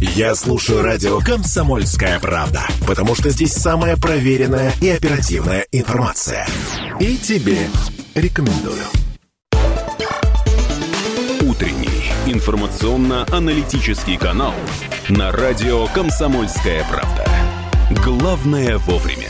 Я слушаю радио «Комсомольская правда», потому что здесь самая проверенная и оперативная информация. И тебе рекомендую. Утренний информационно-аналитический канал на радио «Комсомольская правда». Главное вовремя.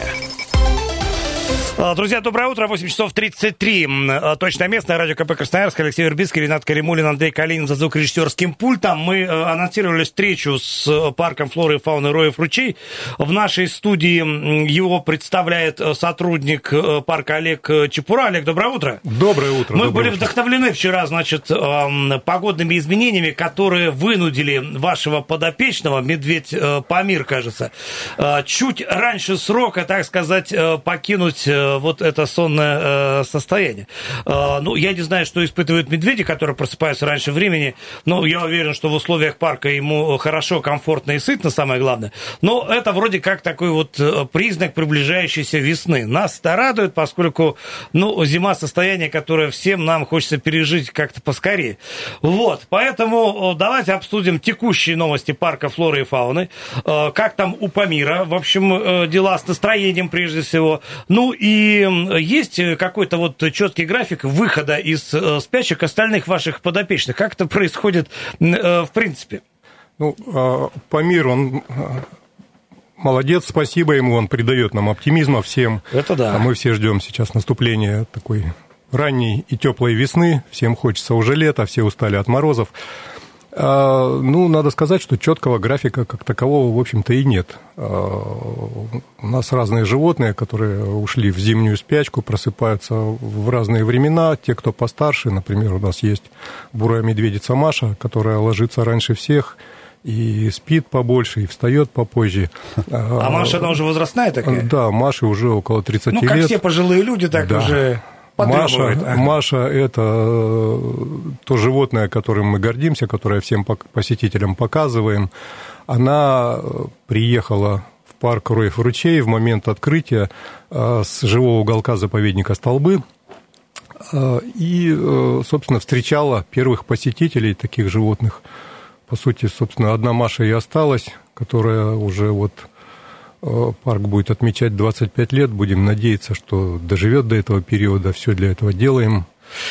А, Друзья, доброе утро. 8 часов 33. А, Точное место. Радио КП Красноярск. Алексей Вербицкий, Ренат Каримулин, Андрей Калинин за звукорежиссерским пультом. Мы э, анонсировали встречу с э, парком флоры и фауны Роев ручей. В нашей студии его представляет э, сотрудник парка Олег Чепура. Олег, доброе утро. Доброе утро. Мы доброе были утро. вдохновлены вчера, значит, погодными изменениями, которые вынудили вашего подопечного, медведь Памир, кажется, чуть раньше срока, так сказать, покинуть вот это сонное э, состояние. Э, Ну, я не знаю, что испытывают медведи, которые просыпаются раньше времени, но я уверен, что в условиях парка ему хорошо, комфортно и сытно, самое главное. Но это вроде как такой вот э, признак приближающейся весны. Нас это радует, поскольку, ну, зима состояние, которое всем нам хочется пережить как-то поскорее. Вот, поэтому э, давайте обсудим текущие новости парка флоры и фауны, Э, как там у Памира, в общем, э, дела с настроением прежде всего. Ну и м, есть э, какой-то вот четкий график выхода из э, спящих остальных ваших подопечных. Как это происходит э, в принципе? Ну, а, Памир, он молодец, спасибо ему, он придает нам оптимизма всем. Это да. А мы все ждем сейчас наступления такой ранней и теплой весны. Всем хочется уже лета, все устали от морозов. А, Ну, надо сказать, что четкого графика как такового, в общем-то, и нет. А, У нас разные животные, которые ушли в зимнюю спячку, просыпаются в разные времена. Те, кто постарше, например, у нас есть бурая медведица Маша, которая ложится раньше всех и спит побольше, и встает попозже. А Маша, она уже возрастная такая? Да, Маше уже около 30 Ну, как лет. все пожилые люди, так Да. уже Маша. Ага. Маша – это э, то животное, которым мы гордимся, которое всем посетителям показываем. Она э, приехала в парк Роев ручей в момент открытия э, с живого уголка заповедника Столбы и, собственно, встречала первых посетителей таких животных. По сути, собственно, одна Маша и осталась, которая уже вот парк будет отмечать 25 лет. Будем надеяться, что доживет до этого периода. Все для этого делаем.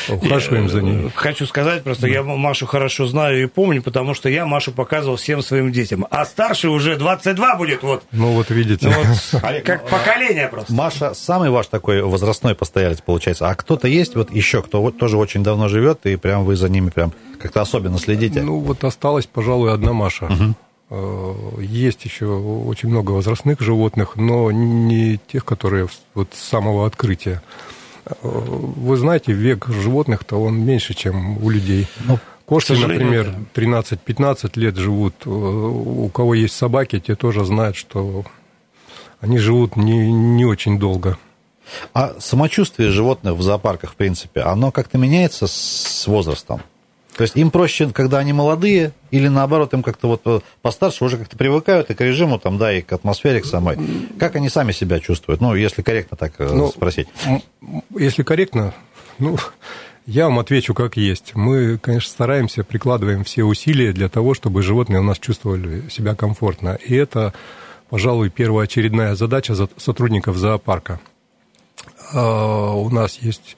Ухаживаем за ней. Э, Хочу сказать, просто я Машу хорошо знаю и помню, потому что я Машу показывал всем своим детям. А старший уже 22 будет, вот. Ну вот видите. Ну, вот как поколение просто. Маша самый ваш такой возрастной постоялец получается. А кто-то есть вот еще, кто вот тоже очень давно живет, и прям вы за ними прям как-то особенно следите? Ну вот осталась, пожалуй, одна Маша. Э, Есть еще очень много возрастных животных, но не тех, которые вот с самого открытия. Э, Вы знаете, век животных-то он меньше, чем у людей. Кошки, к сожалению, например, 13-15 лет живут. Э, У кого есть собаки, те тоже знают, что они живут не, не очень долго. А самочувствие животных в зоопарках, в принципе, оно как-то меняется с возрастом? То есть им проще, когда они молодые, или наоборот, им как-то вот э, постарше уже как-то привыкают и к режиму, там, да, и к атмосфере, к самой. Как они сами себя чувствуют? Ну, если корректно так э, Ну, спросить. Если корректно, ну, я вам отвечу как есть. Мы, конечно, стараемся, прикладываем все усилия для того, чтобы животные у нас чувствовали себя комфортно. И это, пожалуй, первоочередная задача за- сотрудников зоопарка. А, У нас есть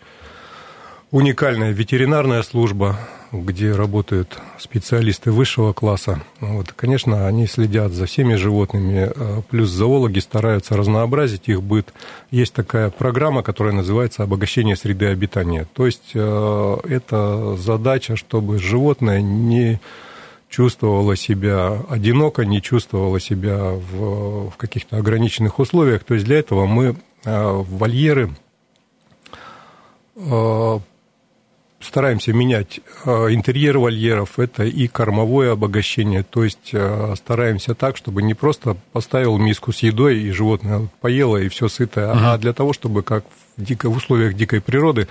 уникальная ветеринарная служба, где работают специалисты высшего класса. Вот, конечно, они следят за всеми животными, э, плюс зоологи стараются разнообразить их быт. Есть такая программа, которая называется «Обогащение среды обитания». То есть э, это задача, чтобы животное не чувствовала себя одиноко, не чувствовала себя в, в каких-то ограниченных условиях. То есть для этого мы э, вольеры стараемся менять э, интерьер вольеров, это и кормовое обогащение, то есть э, стараемся так, чтобы не просто поставил миску с едой, и животное вот поело, и все сытое, а для того, чтобы, как в, дико, в условиях дикой природы,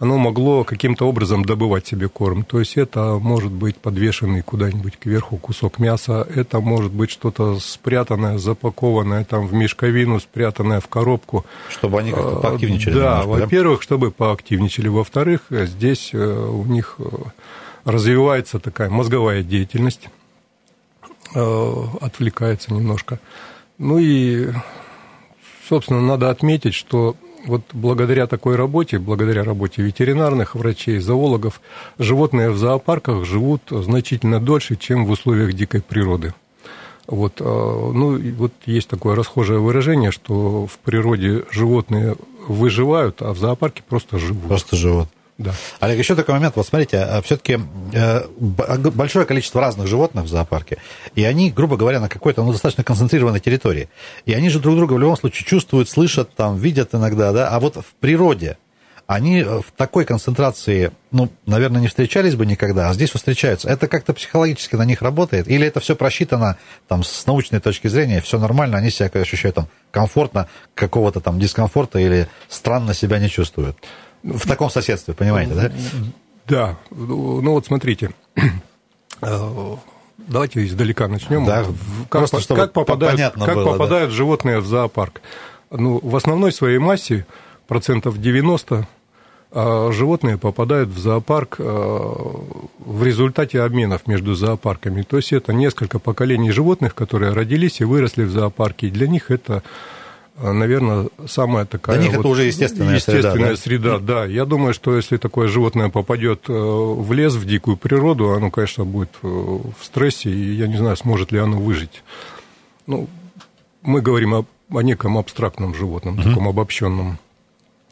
оно могло каким-то образом добывать себе корм. То есть это может быть подвешенный куда-нибудь кверху кусок мяса, это может быть что-то спрятанное, запакованное там в мешковину, спрятанное в коробку. Чтобы они как-то А, поактивничали Да, немножко, да? во-первых, чтобы поактивничали. Во-вторых, э, здесь э, у них э, развивается такая мозговая деятельность. отвлекается немножко. Ну и, собственно, надо отметить, что вот благодаря такой работе, благодаря работе ветеринарных врачей, зоологов, животные в зоопарках живут значительно дольше, чем в условиях дикой природы. Вот, а, ну, вот есть такое расхожее выражение, что в природе животные выживают, а в зоопарке просто живут. Просто живут. Да. Олег, еще такой момент. Вот смотрите, а, все-таки э, большое количество разных животных в зоопарке, и они, грубо говоря, на какой-то ну, достаточно концентрированной территории. И они же друг друга в любом случае чувствуют, слышат, там, видят иногда, да. А вот в природе они в такой концентрации, ну, наверное, не встречались бы никогда, а здесь встречаются. Это как-то психологически на них работает? Или это все просчитано там, с научной точки зрения, все нормально, они себя ощущают там комфортно, какого-то там дискомфорта или странно себя не чувствуют? В таком соседстве, понимаете, да? Да. Ну вот смотрите. Э, давайте издалека начнем. Да, как, просто, чтобы как попадают, как было, попадают да. животные в зоопарк? Ну, в основной своей массе, процентов 90, э, животные попадают в зоопарк э, в результате обменов между зоопарками. То есть это несколько поколений животных, которые родились и выросли в зоопарке. И для них это наверное, самая такая... Для них вот это уже естественная, естественная среда. среда. Да, я думаю, что если такое животное попадет э, в лес, в дикую природу, оно, конечно, будет э, в стрессе, и я не знаю, сможет ли оно выжить. Ну, мы говорим о, о неком абстрактном животном, угу. таком обобщенном.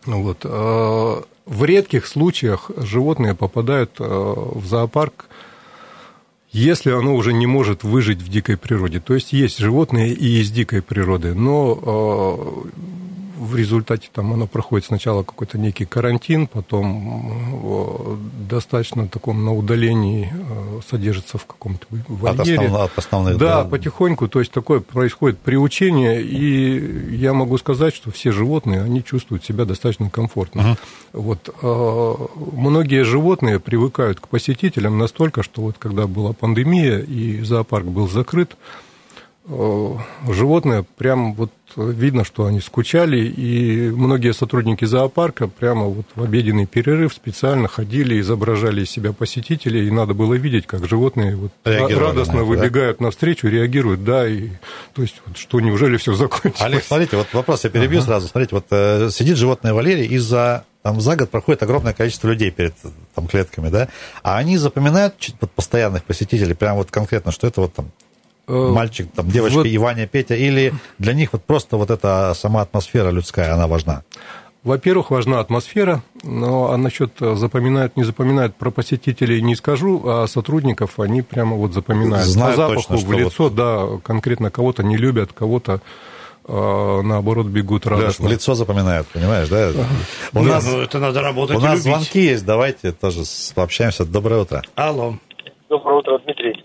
Вот. А, в редких случаях животные попадают э, в зоопарк если оно уже не может выжить в дикой природе. То есть есть животные и из дикой природы, но а, в результате там оно проходит сначала какой-то некий карантин, потом достаточно таком на удалении э, содержится в каком-то вольере. От, основ, от основных, да, да, потихоньку, то есть такое происходит приучение, и я могу сказать, что все животные, они чувствуют себя достаточно комфортно. uh Вот, э, многие животные привыкают к посетителям настолько, что вот когда была пандемия и зоопарк был закрыт, Э, животные прям вот видно, что они скучали, и многие сотрудники зоопарка прямо вот в обеденный перерыв специально ходили, изображали из себя посетителей, и надо было видеть, как животные вот радостно на это, выбегают да? навстречу, реагируют, да, и то есть вот, что неужели все закончилось? Олег, смотрите, вот вопрос я перебью ага. сразу, смотрите, вот э, сидит животное Валерий, из-за там за год проходит огромное количество людей перед там, клетками, да, а они запоминают постоянных посетителей, прям вот конкретно, что это вот там Э, мальчик, там, девочка, вот... и Ваня, Петя, или для них вот просто вот эта сама атмосфера людская, она важна? Во-первых, важна атмосфера, но а насчет запоминают, не запоминают, про посетителей не скажу, а сотрудников они прямо вот запоминают. Знают По запаху, точно, в лицо, вот... да, конкретно кого-то не любят, кого-то а, наоборот бегут радостно. В лицо запоминают, понимаешь, да? У нас, ну, это надо работать У нас любить. звонки есть, давайте тоже пообщаемся. Доброе утро. Алло. Доброе утро, Дмитрий.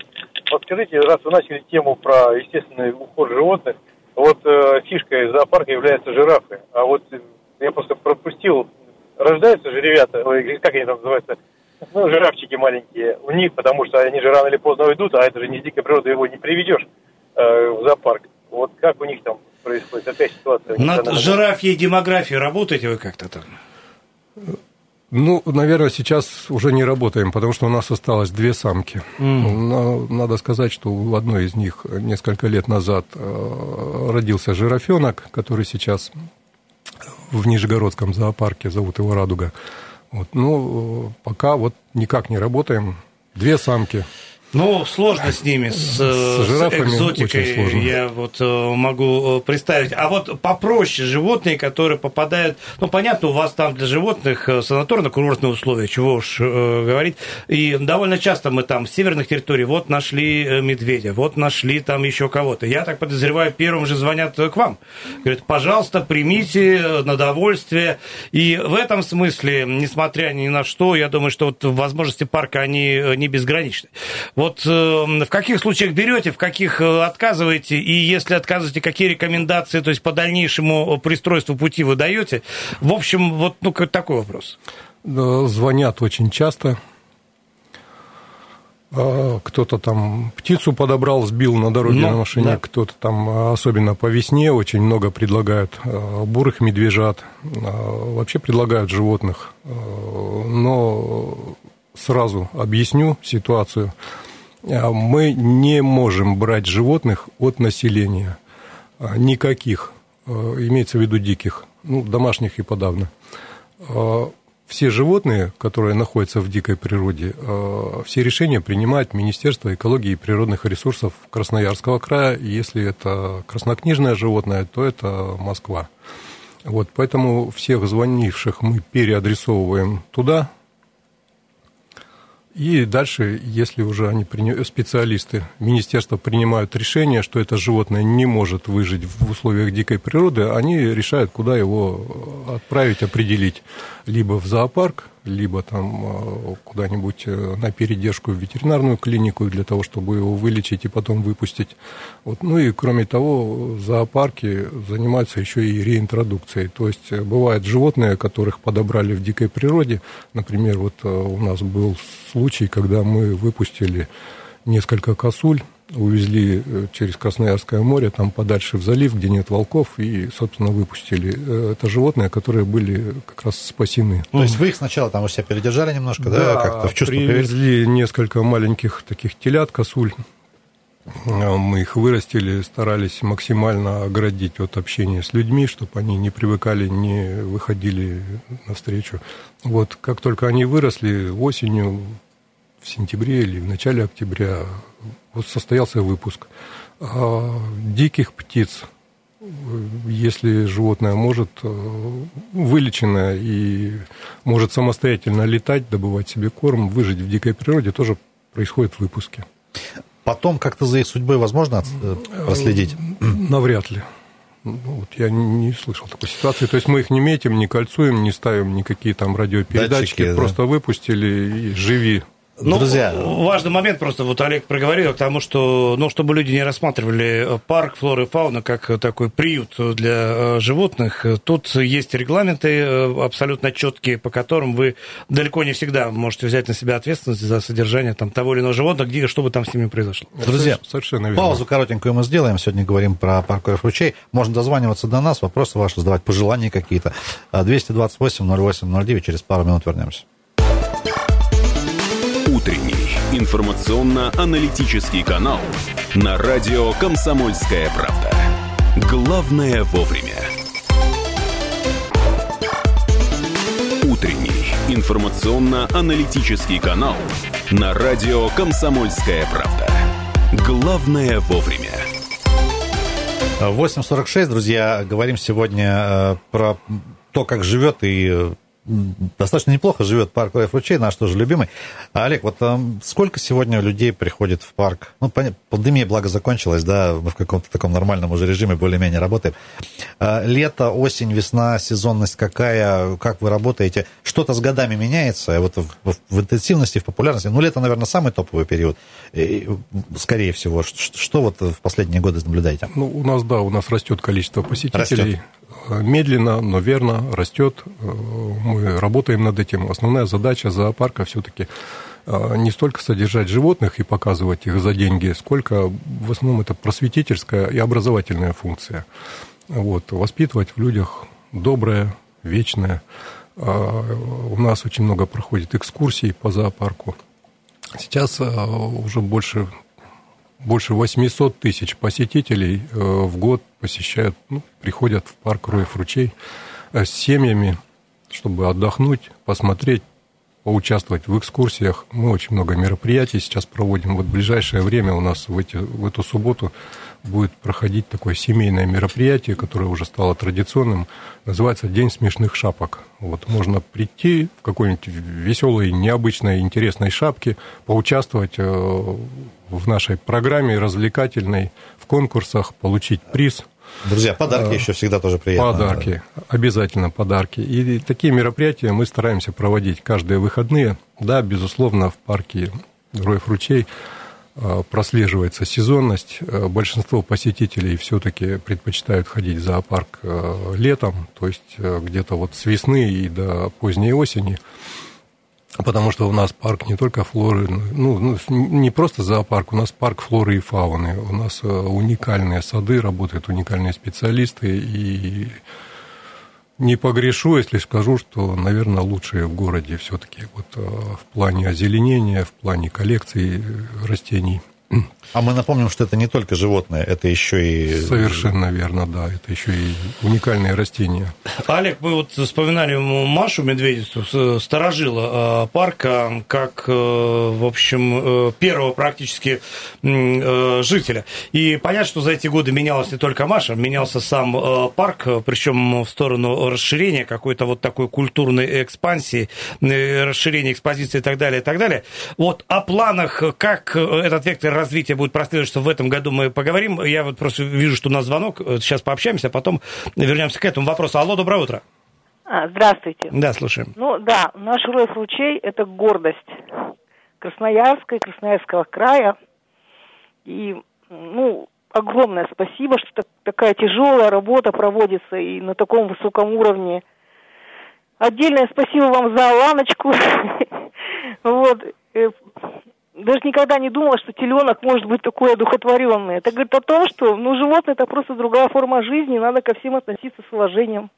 Скажите, раз вы начали тему про естественный уход животных, вот э, фишкой зоопарка являются жирафы. А вот я просто пропустил, рождаются же ребята, как они там называются, ну, жирафчики маленькие, у них, потому что они же рано или поздно уйдут, а это же не с дикой природы, его не приведешь э, в зоопарк. Вот как у них там происходит такая ситуация? Над жирафьей демографией работаете вы как-то там? Ну, наверное, сейчас уже не работаем, потому что у нас осталось две самки. Mm. Но надо сказать, что у одной из них несколько лет назад э, родился жирафенок, который сейчас в Нижегородском зоопарке, зовут его Радуга. Вот, ну, пока вот никак не работаем. Две самки. Ну, сложно с ними, с, с, с экзотикой, я вот э, могу э, представить. А вот попроще животные, которые попадают, ну, понятно, у вас там для животных э, санаторно-курортные условия, чего уж э, говорить, и довольно часто мы там с северных территорий, вот нашли медведя, вот нашли там еще кого-то. Я так подозреваю, первым же звонят к вам. Говорят, пожалуйста, примите на довольствие. И в этом смысле, несмотря ни на что, я думаю, что вот возможности парка, они не безграничны. Вот э, в каких случаях берете, в каких э, отказываете, и если отказываете, какие рекомендации, то есть по дальнейшему пристройству пути вы даете? В общем, вот ну, такой вопрос. Звонят очень часто. А, кто-то там птицу подобрал, сбил на дороге ну, на машине, да. кто-то там, а, особенно по весне, очень много предлагают а, бурых медвежат, вообще предлагают животных. Но сразу объясню ситуацию. А, мы не можем брать животных от населения. А, никаких. Имеется в виду диких. Ну, домашних и подавно все животные, которые находятся в дикой природе, все решения принимает Министерство экологии и природных ресурсов Красноярского края. Если это краснокнижное животное, то это Москва. Вот, поэтому всех звонивших мы переадресовываем туда, и дальше, если уже они, специалисты министерства принимают решение, что это животное не может выжить в условиях дикой природы, они решают, куда его отправить, определить. Либо в зоопарк, либо там э, куда-нибудь э, на передержку в ветеринарную клинику для того, чтобы его вылечить и потом выпустить. Вот. Ну и кроме того, зоопарки занимаются еще и реинтродукцией. То есть э, бывают животные, которых подобрали в дикой природе. Например, вот у нас был случай, когда мы выпустили несколько косуль увезли э, через Красноярское море, там подальше в залив, где нет волков, и, собственно, выпустили. Э, это животные, которые были как раз спасены. То есть вы их сначала там у себя передержали немножко, да, да как-то в чувство привезли привели? несколько маленьких таких телят, косуль. Э, мы их вырастили, старались максимально оградить от общения с людьми, чтобы они не привыкали, не выходили навстречу. Вот как только они выросли осенью, в сентябре или в начале октября вот состоялся выпуск. А диких птиц, если животное может, э, вылечено и может самостоятельно летать, добывать себе корм, выжить в дикой природе, тоже происходит выпуски. Потом как-то за их судьбой возможно э, проследить? Навряд ли. Ну, вот я не слышал такой ситуации. То есть мы их не метим, не кольцуем, не ставим никакие там радиопередатчики, Датчики, просто да? выпустили и живи ну, Друзья. Важный момент просто, вот Олег проговорил к тому, что, ну, чтобы люди не рассматривали парк флоры и фауны как такой приют для э, животных, тут есть регламенты э, абсолютно четкие, по которым вы далеко не всегда можете взять на себя ответственность за содержание там, того или иного животного, где, что бы там с ними произошло. Друзья, совершенно верно. паузу коротенькую мы сделаем. Сегодня говорим про парк ручей. Можно дозваниваться до нас, вопросы ваши задавать, пожелания какие-то. 228 08 09, через пару минут вернемся. Утренний информационно-аналитический канал на радио «Комсомольская правда». Главное вовремя. Утренний информационно-аналитический канал на радио «Комсомольская правда». Главное вовремя. 8.46, друзья. Говорим сегодня э, про то, как живет и достаточно неплохо живет парк Лев Ручей, наш тоже любимый. А, Олег, вот там сколько сегодня людей приходит в парк? Ну, пандемия, благо, закончилась, да, мы в каком-то таком нормальном уже режиме более-менее работаем. А, лето, осень, весна, сезонность какая, как вы работаете? Что-то с годами меняется, вот в, в интенсивности, в популярности? Ну, лето, наверное, самый топовый период, и, скорее всего. Что, что вот в последние годы наблюдаете? Ну, у нас, да, у нас растет количество посетителей. Растет медленно, но верно растет. Э, мы работаем над этим. Основная задача зоопарка все-таки э, не столько содержать животных и показывать их за деньги, сколько в основном это просветительская и образовательная функция. Вот, воспитывать в людях доброе, вечное. Э, у нас очень много проходит экскурсий по зоопарку. Сейчас уже больше больше 800 тысяч посетителей э, в год посещают, ну, приходят в парк Роев ручей э, с семьями, чтобы отдохнуть, посмотреть, поучаствовать в экскурсиях. Мы очень много мероприятий сейчас проводим. Вот в ближайшее время у нас в, эти, в эту субботу будет проходить такое семейное мероприятие, которое уже стало традиционным, называется «День смешных шапок». Вот можно прийти в какой-нибудь веселой, необычной, интересной шапке, поучаствовать э, в нашей программе развлекательной, в конкурсах, получить приз. Друзья, подарки а, еще всегда тоже приятно. Подарки, обязательно подарки. И такие мероприятия мы стараемся проводить каждые выходные. Да, безусловно, в парке Героев Ручей прослеживается сезонность. А, большинство посетителей все-таки предпочитают ходить в зоопарк летом, то есть где-то вот с весны и до поздней осени. Потому что у нас парк не только флоры, ну, ну, не просто зоопарк, у нас парк флоры и фауны. У нас э, уникальные сады, работают уникальные специалисты, и Не погрешу, если скажу, что, наверное, лучшие в городе все-таки вот э, в плане озеленения, в плане коллекции растений – а мы напомним, что это не только животные, это еще и... Совершенно верно, да. Это еще и уникальные растения. Олег, мы вот вспоминали Машу Медведицу, сторожила парка, как, э, в общем, э, первого практически э, жителя. И понятно, что за эти годы менялась не только Маша, менялся сам парк, причем в сторону расширения, какой-то вот такой культурной экспансии, расширения экспозиции и так далее, и так далее. Вот о планах, как этот вектор развития будет прослеживать, что в этом году мы поговорим. Я вот просто вижу, что у нас звонок. Сейчас пообщаемся, а потом вернемся к этому вопросу. Алло, доброе утро. А, здравствуйте. Да, слушаем. Ну да, наш Роев ручей – это гордость Красноярска и Красноярского края. И, ну, огромное спасибо, что так, такая тяжелая работа проводится и на таком высоком уровне. Отдельное спасибо вам за Аланочку. Вот. Даже никогда не думала, что теленок может быть такой одухотворенный. Это говорит о том, что ну, животное это просто другая форма жизни, надо ко всем относиться с уважением.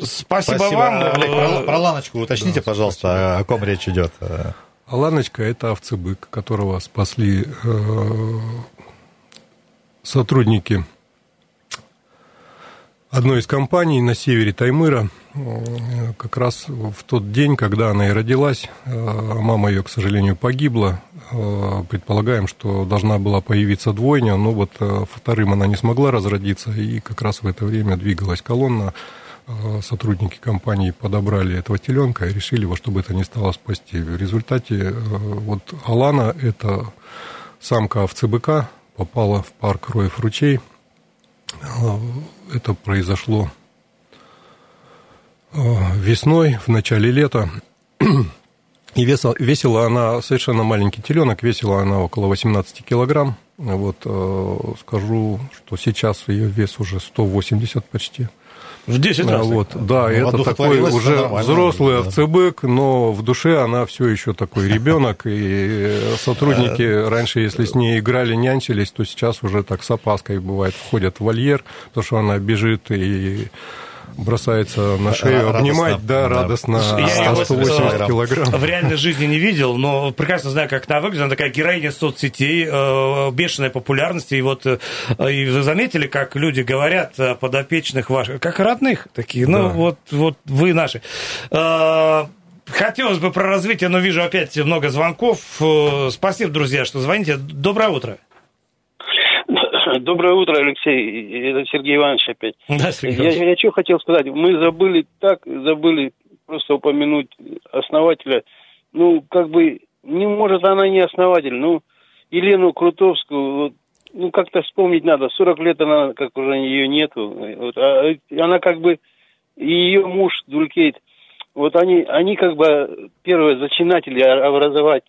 Спасибо, Спасибо вам. Олег, про, про Ланочку уточните, да, пожалуйста, спасибо. о ком речь идет. А Ланочка – это овцебык, которого спасли э, сотрудники одной из компаний на севере Таймыра – как раз в тот день, когда она и родилась, э, мама ее, к сожалению, погибла. Э, предполагаем, что должна была появиться двойня, но вот э, вторым она не смогла разродиться, и как раз в это время двигалась колонна. Сотрудники компании подобрали этого теленка и решили во что бы это ни стало спасти. В результате вот Алана, это самка овцы-быка, попала в парк Роев-Ручей. Это произошло Э, весной, в начале лета. И весила, весила она совершенно маленький теленок, весила она около 18 килограмм. Вот э, скажу, что сейчас ее вес уже 180 почти. В 10 раз. Вот, да, ну, это такой уже взрослый овцебык, но в душе она все еще такой ребенок, и сотрудники раньше, если с ней играли, нянчились, то сейчас уже так с опаской бывает входят в вольер, потому что она бежит и бросается на шею, радостно, обнимать, да, радостно, я 180 килограмм. В реальной жизни не видел, но прекрасно знаю, как она выглядит. Она такая героиня соцсетей, э, бешеная популярность. И вот э, и вы заметили, как люди говорят подопечных ваших, как родных такие. Ну, да. вот, вот вы наши. Э, хотелось бы про развитие, но вижу опять много звонков. Спасибо, друзья, что звоните. Доброе утро. Доброе утро, Алексей. Это Сергей Иванович опять. Да, Сергей Иванович. Я, я что хотел сказать. Мы забыли так, забыли просто упомянуть основателя. Ну, как бы, не может она не основатель. Ну, Елену Крутовскую, вот, ну, как-то вспомнить надо. 40 лет она, как уже ее нету. Вот, а, она как бы, и ее муж Дулькейт, вот они, они как бы первые зачинатели образовать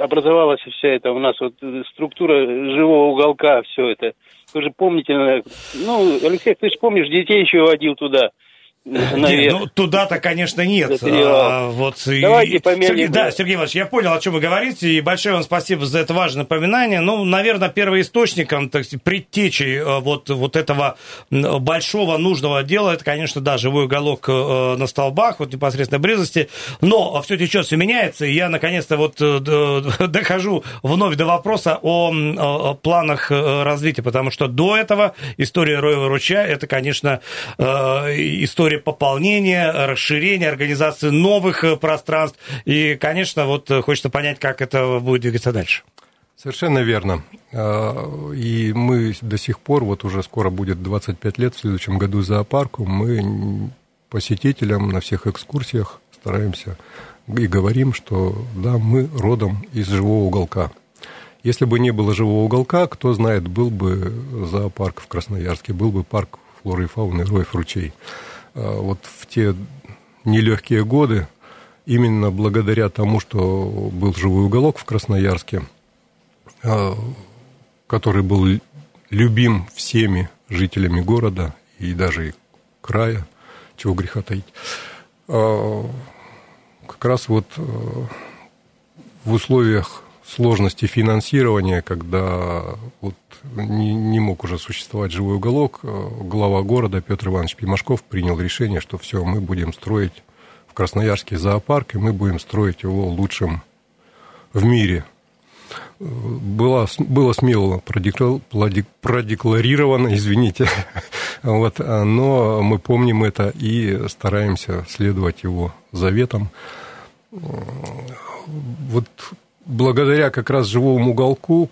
образовалась вся эта у нас вот структура живого уголка, все это. Вы же помните, ну, Алексей, ты же помнишь, детей еще водил туда. Нет, ну, туда-то, конечно, нет. А, вот, Давайте и, померим. Сергей, да, Сергей Иванович, я понял, о чем вы говорите, и большое вам спасибо за это важное напоминание. Ну, наверное, первоисточником, так сказать, предтечей э, вот, вот этого большого нужного дела, это, конечно, да, живой уголок э, на столбах, вот непосредственно близости, но все течет, все меняется, и я, наконец-то, вот э, дохожу вновь до вопроса о, о планах развития, потому что до этого история Роева Ручья, это, конечно, история история пополнения, расширения, организации новых э, пространств. И, конечно, вот э, хочется понять, как это будет двигаться дальше. Совершенно верно. А, и мы до сих пор, вот уже скоро будет 25 лет в следующем году зоопарку, мы посетителям на всех экскурсиях стараемся и говорим, что да, мы родом из живого уголка. Если бы не было живого уголка, кто знает, был бы зоопарк в Красноярске, был бы парк флоры и фауны Роев ручей. А, вот в те нелегкие годы, именно благодаря тому, что был живой уголок в Красноярске, а, который был любим всеми жителями города и даже и края, чего греха таить. А, как раз вот в условиях сложности финансирования, когда вот не, не мог уже существовать живой уголок, э, глава города Петр Иванович Пимашков принял решение, что все, мы будем строить в Красноярске зоопарк, и мы будем строить его лучшим в мире. Было, было смело продекларировано, извините, вот, но мы помним это и стараемся следовать его заветам. Вот благодаря как раз живому уголку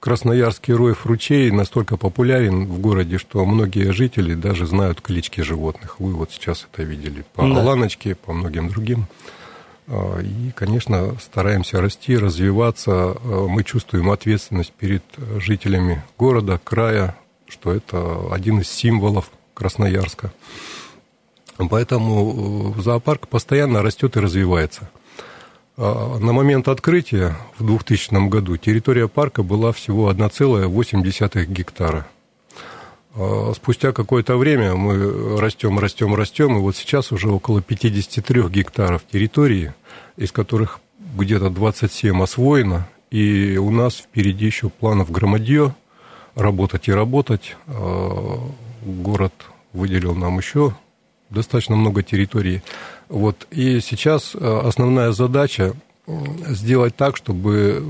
Красноярский Роев ручей настолько популярен в городе, что многие жители даже знают клички животных. Вы вот сейчас это видели по да. Аланочке, по многим другим. А, и, конечно, стараемся расти, развиваться. А, мы чувствуем ответственность перед жителями города, края, что это один из символов Красноярска. Поэтому э, зоопарк постоянно растет и развивается – на момент открытия в 2000 году территория парка была всего 1,8 гектара. А, спустя какое-то время мы растем, растем, растем, и вот сейчас уже около 53 гектаров территории, из которых где-то 27 освоено, и у нас впереди еще планов громадье, работать и работать. А, город выделил нам еще достаточно много территорий. Вот. И сейчас э, основная задача сделать так, чтобы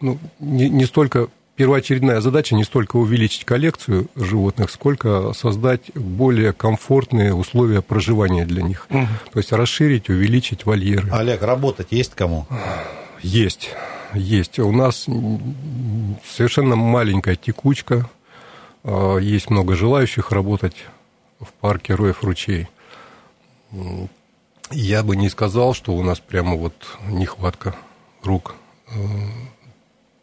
ну, не, не столько первоочередная задача не столько увеличить коллекцию животных, сколько создать более комфортные условия проживания для них. Угу. То есть расширить, увеличить вольеры. Олег, работать есть кому? Есть, есть. У нас совершенно маленькая текучка, э, есть много желающих работать в парке Роев ручей. Я бы не сказал, что у нас прямо вот нехватка рук.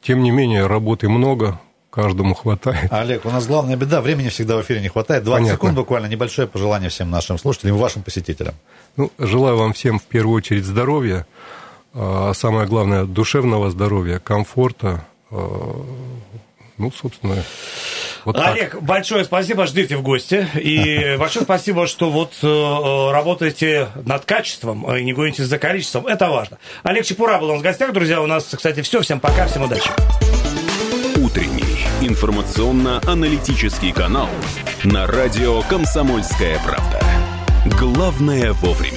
Тем не менее, работы много, каждому хватает. Олег, у нас главная беда, времени всегда в эфире не хватает. 20 Понятно. секунд буквально, небольшое пожелание всем нашим слушателям и вашим посетителям. Ну, желаю вам всем в первую очередь здоровья, а самое главное, душевного здоровья, комфорта, а, ну, собственно, вот Олег, так. большое спасибо, ждите в гости. И большое спасибо, что вот э, работаете над качеством и не гонитесь за количеством. Это важно. Олег Чепура был у нас в гостях, друзья. У нас, кстати, все. Всем пока, всем удачи. Утренний информационно-аналитический канал на радио «Комсомольская правда». Главное вовремя.